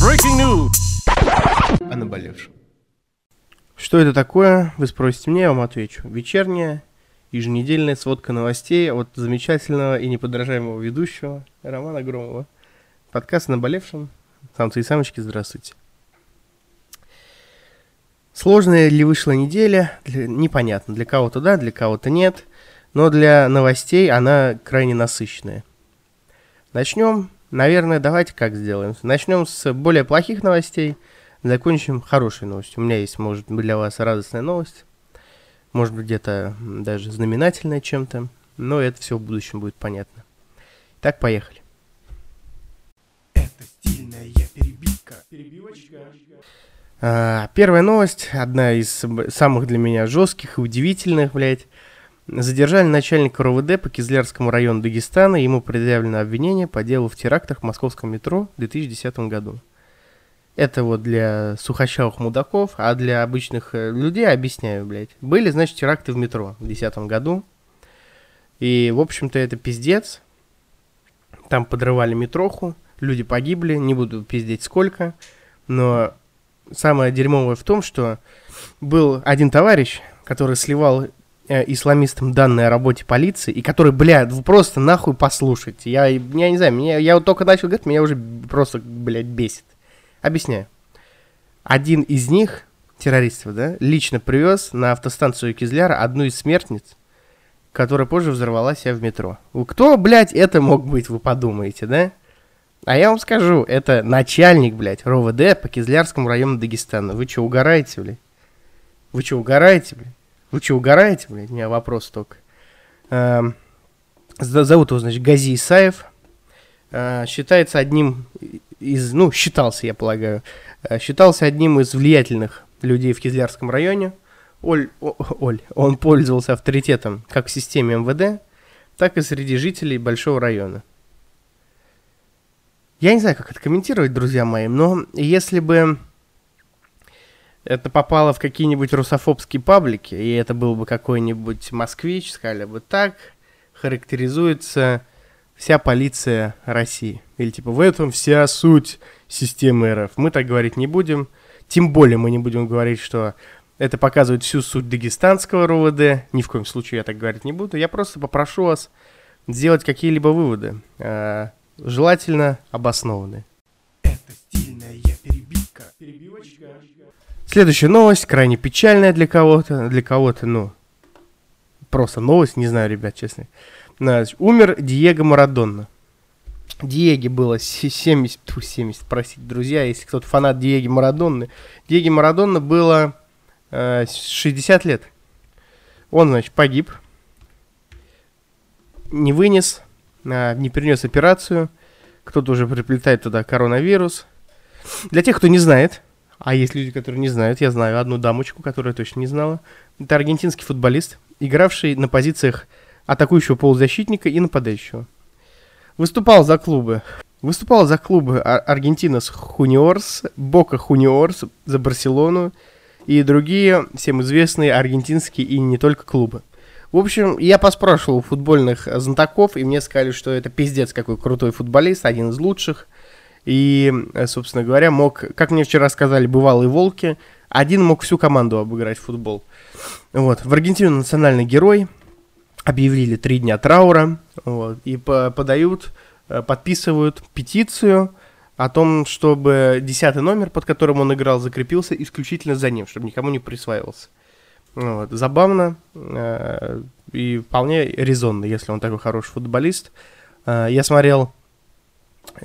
Breaking news. о наболевшем. Что это такое, вы спросите меня, я вам отвечу. Вечерняя, еженедельная сводка новостей от замечательного и неподражаемого ведущего Романа Громова. Подкаст о наболевшем. Самцы и самочки, здравствуйте. Сложная ли вышла неделя? Для- непонятно. Для кого-то да, для кого-то нет. Но для новостей она крайне насыщенная. Начнем, наверное, давайте как сделаем. Начнем с более плохих новостей, закончим хорошей новостью. У меня есть, может быть, для вас радостная новость. Может быть, где-то даже знаменательная чем-то. Но это все в будущем будет понятно. Так, поехали. Это стильная перебивка. Перебивочка. А, Первая новость, одна из самых для меня жестких и удивительных, блядь. Задержали начальника РОВД по Кизлярскому району Дагестана. Ему предъявлено обвинение по делу в терактах в московском метро в 2010 году. Это вот для сухощавых мудаков, а для обычных э, людей объясняю, блядь. Были, значит, теракты в метро в 2010 году. И, в общем-то, это пиздец. Там подрывали метроху, люди погибли, не буду пиздеть сколько. Но самое дерьмовое в том, что был один товарищ, который сливал э, исламистам данные о работе полиции, и который, блядь, вы просто нахуй послушайте. Я, я не знаю, меня, я вот только начал говорить, меня уже просто, блядь, бесит. Объясняю. Один из них, террористов, да, лично привез на автостанцию Кизляра одну из смертниц, которая позже взорвала себя в метро. Кто, блядь, это мог быть, вы подумаете, да? А я вам скажу, это начальник, блядь, РОВД по Кизлярскому району Дагестана. Вы что, угораете, блядь? Вы что, угораете, блядь? Вы что, угораете, блядь? У меня вопрос только. Эм, Зовут его, значит, Гази Исаев. Э, Считается одним из, ну, считался, я полагаю, э, считался одним из влиятельных людей в Кизлярском районе. Оль, о- Оль, он пользовался авторитетом как в системе МВД, так и среди жителей большого района. Я не знаю, как это комментировать, друзья мои, но если бы это попало в какие-нибудь русофобские паблики, и это был бы какой-нибудь москвич, сказали бы так, характеризуется вся полиция России. Или типа в этом вся суть системы РФ. Мы так говорить не будем. Тем более мы не будем говорить, что это показывает всю суть дагестанского РОВД. Ни в коем случае я так говорить не буду. Я просто попрошу вас сделать какие-либо выводы. э, желательно обоснованные. Следующая новость, крайне печальная для кого-то. Для кого-то, ну, просто новость, не знаю, ребят, честно. Значит, умер Диего Марадонна. Диеге было се- 70, тьфу, 70, простите, друзья, если кто-то фанат Диеги Марадонны. Диеге Марадонна было э, 60 лет. Он, значит, погиб, не вынес, а, не перенес операцию. Кто-то уже приплетает туда коронавирус. Для тех, кто не знает, а есть люди, которые не знают, я знаю одну дамочку, которая точно не знала. Это аргентинский футболист, игравший на позициях атакующего полузащитника и нападающего. Выступал за клубы. Выступал за клубы Ар- Аргентинос Хуниорс, Бока Хуниорс, за Барселону и другие всем известные аргентинские и не только клубы. В общем, я поспрашивал у футбольных знатоков, и мне сказали, что это пиздец какой крутой футболист, один из лучших. И, э, собственно говоря, мог, как мне вчера сказали, бывалые волки, один мог всю команду обыграть в футбол. Вот. В Аргентине национальный герой, объявили три дня траура, вот, и по- подают, э, подписывают петицию о том, чтобы десятый номер, под которым он играл, закрепился исключительно за ним, чтобы никому не присваивался. Вот. Забавно э, и вполне резонно, если он такой хороший футболист. Э, я смотрел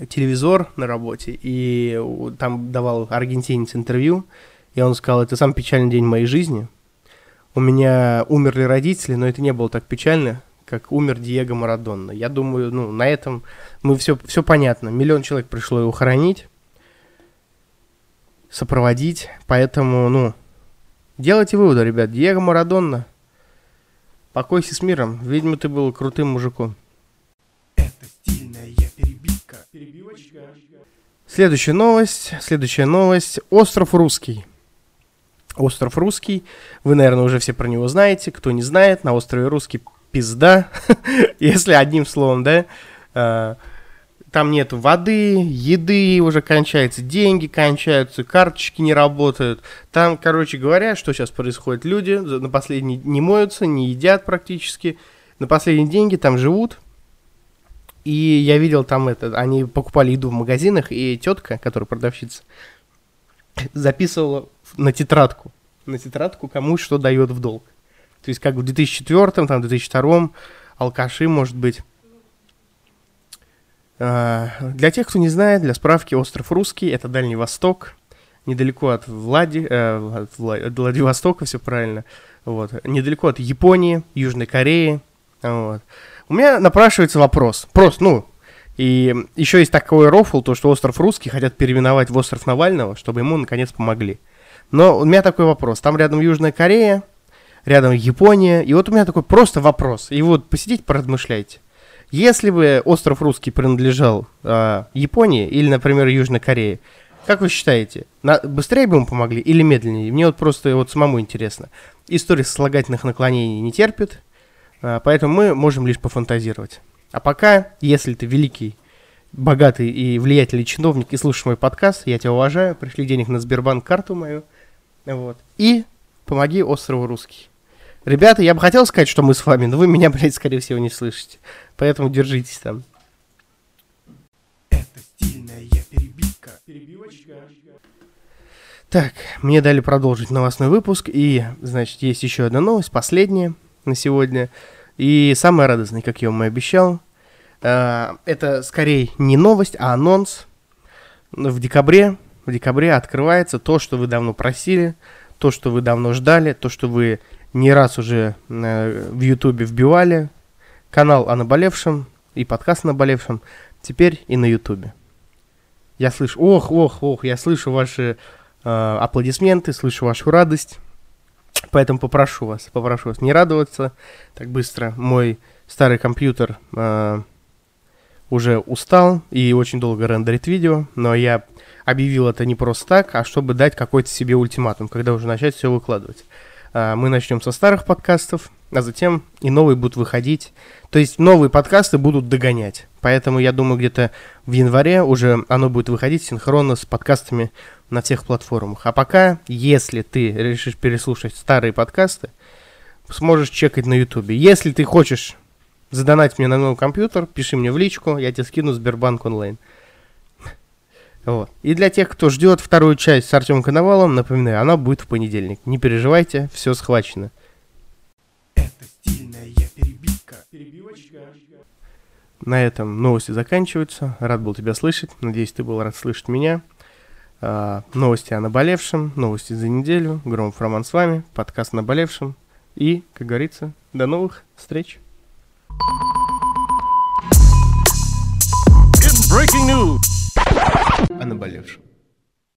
телевизор на работе, и там давал аргентинец интервью, и он сказал, это самый печальный день моей жизни. У меня умерли родители, но это не было так печально, как умер Диего Марадонна. Я думаю, ну, на этом мы все, все понятно. Миллион человек пришло его хоронить, сопроводить, поэтому, ну, делайте выводы, ребят. Диего Марадонна, покойся с миром. Видимо, ты был крутым мужиком. Следующая новость. Следующая новость. Остров Русский. Остров Русский. Вы, наверное, уже все про него знаете. Кто не знает, на острове Русский пизда. Если одним словом, да. Э, Там нет воды, еды уже кончаются, деньги кончаются, карточки не работают. Там, короче говоря, что сейчас происходит? Люди на последние не моются, не едят практически. На последние деньги там живут. И я видел там это, они покупали еду в магазинах, и тетка, которая продавщица, записывала на тетрадку, на тетрадку, кому что дает в долг. То есть как в 2004, там, 2002 алкаши, может быть. А, Для тех, кто не знает, для справки, остров Русский – это Дальний Восток, недалеко от, Влади, э, от Владивостока, все правильно, вот, недалеко от Японии, Южной Кореи, вот. У меня напрашивается вопрос, просто, ну, и еще есть такой рофл, то, что остров Русский хотят переименовать в остров Навального, чтобы ему наконец помогли. Но у меня такой вопрос, там рядом Южная Корея, рядом Япония, и вот у меня такой просто вопрос, и вот посидите, поразмышляйте. Если бы остров Русский принадлежал а, Японии или, например, Южной Корее, как вы считаете, на- быстрее бы ему помогли или медленнее? Мне вот просто вот самому интересно. История сослагательных наклонений не терпит, поэтому мы можем лишь пофантазировать. А пока, если ты великий, богатый и влиятельный чиновник и слушаешь мой подкаст, я тебя уважаю, пришли денег на Сбербанк карту мою, вот, и помоги острову Русский. Ребята, я бы хотел сказать, что мы с вами, но вы меня, блядь, скорее всего, не слышите. Поэтому держитесь там. Это стильная перебивка. Перебивочка. Так, мне дали продолжить новостной выпуск, и, значит, есть еще одна новость, последняя на сегодня, и самая радостная, как я вам и обещал. А, Это скорее не новость, а анонс. В декабре, в декабре открывается то, что вы давно просили, то, что вы давно ждали, то, что вы не раз уже э, в Ютубе вбивали. Канал о наболевшем и подкаст о наболевшем, теперь и на Ютубе. Я слышу, ох, ох, ох, я слышу ваши э, аплодисменты, слышу вашу радость. Поэтому попрошу вас, попрошу вас не радоваться так быстро. Мой старый компьютер э, уже устал и очень долго рендерит видео, но я объявил это не просто так, а чтобы дать какой-то себе ультиматум, когда уже начать все выкладывать. А, Мы начнем со старых подкастов, а затем и новые будут выходить. То есть новые подкасты будут догонять. Поэтому я думаю, где-то в январе уже оно будет выходить синхронно с подкастами на всех платформах. А пока, если ты решишь переслушать старые подкасты, сможешь чекать на ютубе. Если ты хочешь задонать мне на новый компьютер, пиши мне в личку, я тебе скину Сбербанк онлайн. Вот. И для тех, кто ждет вторую часть с Артемом Коновалом, напоминаю, она будет в понедельник. Не переживайте, все схвачено. На этом новости заканчиваются. Рад был тебя слышать. Надеюсь, ты был рад слышать меня. А, новости о наболевшем, новости за неделю. Громов Роман с вами, подкаст о наболевшем. И, как говорится, до новых встреч. In breaking news. О наболевшем.